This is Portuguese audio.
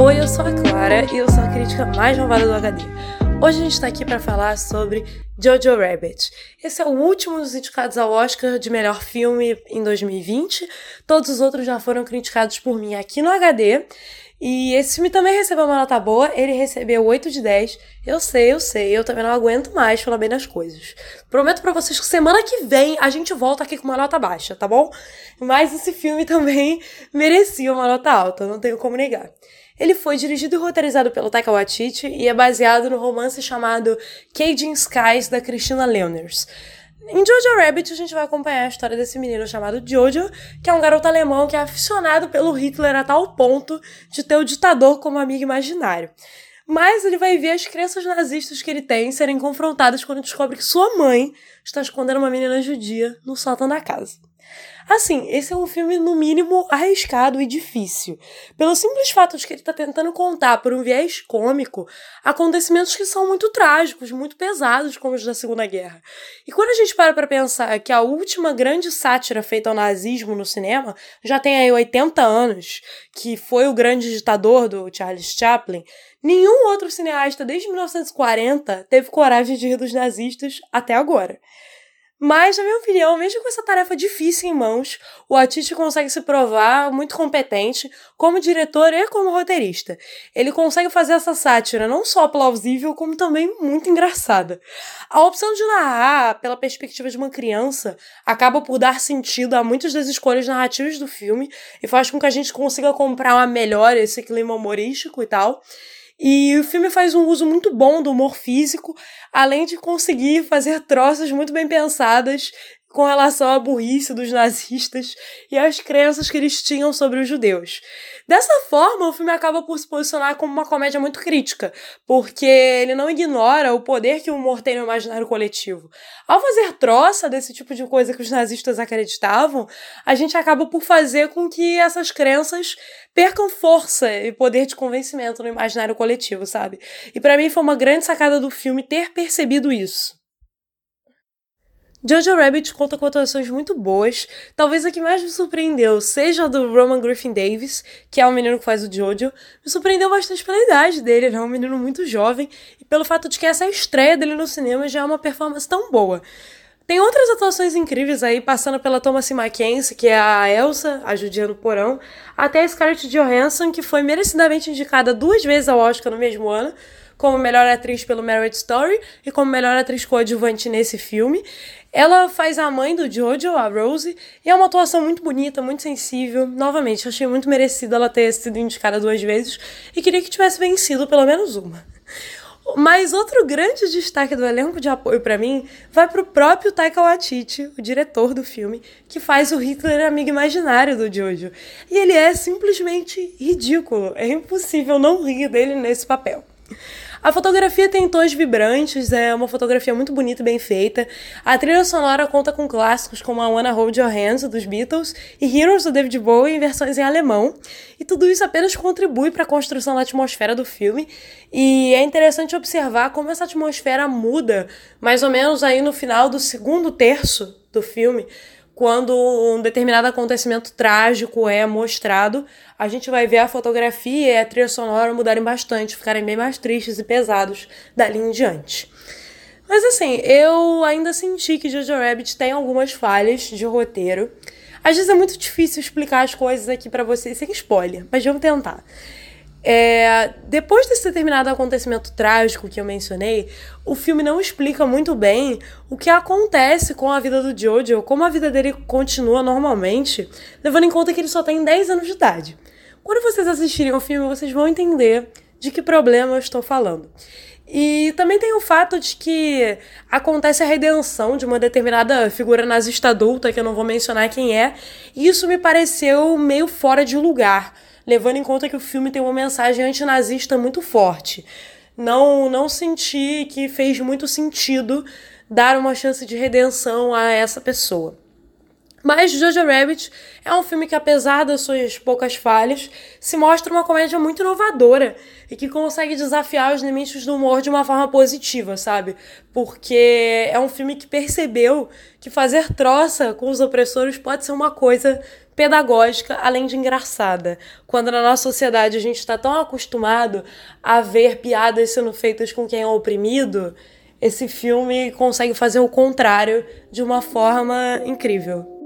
Nora e eu sou a crítica mais malvada do HD. Hoje a gente está aqui para falar sobre Jojo Rabbit. Esse é o último dos indicados ao Oscar de melhor filme em 2020. Todos os outros já foram criticados por mim aqui no HD. E esse filme também recebeu uma nota boa, ele recebeu 8 de 10. Eu sei, eu sei, eu também não aguento mais falar bem das coisas. Prometo para vocês que semana que vem a gente volta aqui com uma nota baixa, tá bom? Mas esse filme também merecia uma nota alta, não tenho como negar. Ele foi dirigido e roteirizado pelo Taika Waititi e é baseado no romance chamado Caging Skies da Christina Leoners. Em Jojo Rabbit, a gente vai acompanhar a história desse menino chamado Jojo, que é um garoto alemão que é aficionado pelo Hitler a tal ponto de ter o ditador como amigo imaginário. Mas ele vai ver as crenças nazistas que ele tem serem confrontadas quando descobre que sua mãe está escondendo uma menina judia no sótão da casa. Assim, esse é um filme, no mínimo, arriscado e difícil. Pelo simples fato de que ele está tentando contar, por um viés cômico, acontecimentos que são muito trágicos, muito pesados, como os da Segunda Guerra. E quando a gente para para pensar que a última grande sátira feita ao nazismo no cinema já tem aí 80 anos, que foi o grande ditador do Charles Chaplin, nenhum outro cineasta desde 1940 teve coragem de rir dos nazistas até agora. Mas, na minha opinião, mesmo com essa tarefa difícil em mãos, o Atiti consegue se provar muito competente como diretor e como roteirista. Ele consegue fazer essa sátira não só plausível, como também muito engraçada. A opção de narrar pela perspectiva de uma criança acaba por dar sentido a muitas das escolhas narrativas do filme e faz com que a gente consiga comprar melhor esse clima humorístico e tal. E o filme faz um uso muito bom do humor físico, além de conseguir fazer troças muito bem pensadas com relação à burrice dos nazistas e às crenças que eles tinham sobre os judeus. Dessa forma, o filme acaba por se posicionar como uma comédia muito crítica, porque ele não ignora o poder que o humor tem no imaginário coletivo. Ao fazer troça desse tipo de coisa que os nazistas acreditavam, a gente acaba por fazer com que essas crenças percam força e poder de convencimento no imaginário coletivo, sabe? E para mim foi uma grande sacada do filme ter percebido isso. Jojo Rabbit conta com atuações muito boas. Talvez a que mais me surpreendeu seja a do Roman Griffin Davis, que é o menino que faz o Jojo. Me surpreendeu bastante pela idade dele, ele é um menino muito jovem, e pelo fato de que essa estreia dele no cinema já é uma performance tão boa. Tem outras atuações incríveis aí, passando pela Thomasin Mackenzie, que é a Elsa, a judia no porão, até a Scarlett Johansson, que foi merecidamente indicada duas vezes ao Oscar no mesmo ano, como melhor atriz pelo Marriage Story e como melhor atriz coadjuvante nesse filme. Ela faz a mãe do Jojo, a Rose, e é uma atuação muito bonita, muito sensível. Novamente, achei muito merecido ela ter sido indicada duas vezes e queria que tivesse vencido pelo menos uma. Mas outro grande destaque do elenco de apoio para mim vai pro próprio Taika Waititi, o diretor do filme, que faz o Hitler amigo imaginário do Jojo. E ele é simplesmente ridículo. É impossível não rir dele nesse papel. A fotografia tem tons vibrantes, é uma fotografia muito bonita e bem feita. A trilha sonora conta com clássicos como a Wanna Hold Your Hands, dos Beatles, e Heroes, do David Bowie, em versões em alemão. E tudo isso apenas contribui para a construção da atmosfera do filme. E é interessante observar como essa atmosfera muda, mais ou menos aí no final do segundo terço do filme, quando um determinado acontecimento trágico é mostrado, a gente vai ver a fotografia e a trilha sonora mudarem bastante, ficarem bem mais tristes e pesados dali em diante. Mas assim, eu ainda senti que Jojo Rabbit tem algumas falhas de roteiro. Às vezes é muito difícil explicar as coisas aqui para vocês sem spoiler, mas vamos tentar. É, depois desse determinado acontecimento trágico que eu mencionei, o filme não explica muito bem o que acontece com a vida do Jojo, como a vida dele continua normalmente, levando em conta que ele só tem 10 anos de idade. Quando vocês assistirem o filme, vocês vão entender de que problema eu estou falando. E também tem o fato de que acontece a redenção de uma determinada figura nazista adulta, que eu não vou mencionar quem é, e isso me pareceu meio fora de lugar levando em conta que o filme tem uma mensagem antinazista muito forte. Não, não senti que fez muito sentido dar uma chance de redenção a essa pessoa. Mas Jojo Rabbit é um filme que, apesar das suas poucas falhas, se mostra uma comédia muito inovadora e que consegue desafiar os limites do humor de uma forma positiva, sabe? Porque é um filme que percebeu que fazer troça com os opressores pode ser uma coisa pedagógica, além de engraçada. Quando na nossa sociedade a gente está tão acostumado a ver piadas sendo feitas com quem é oprimido, esse filme consegue fazer o contrário de uma forma incrível.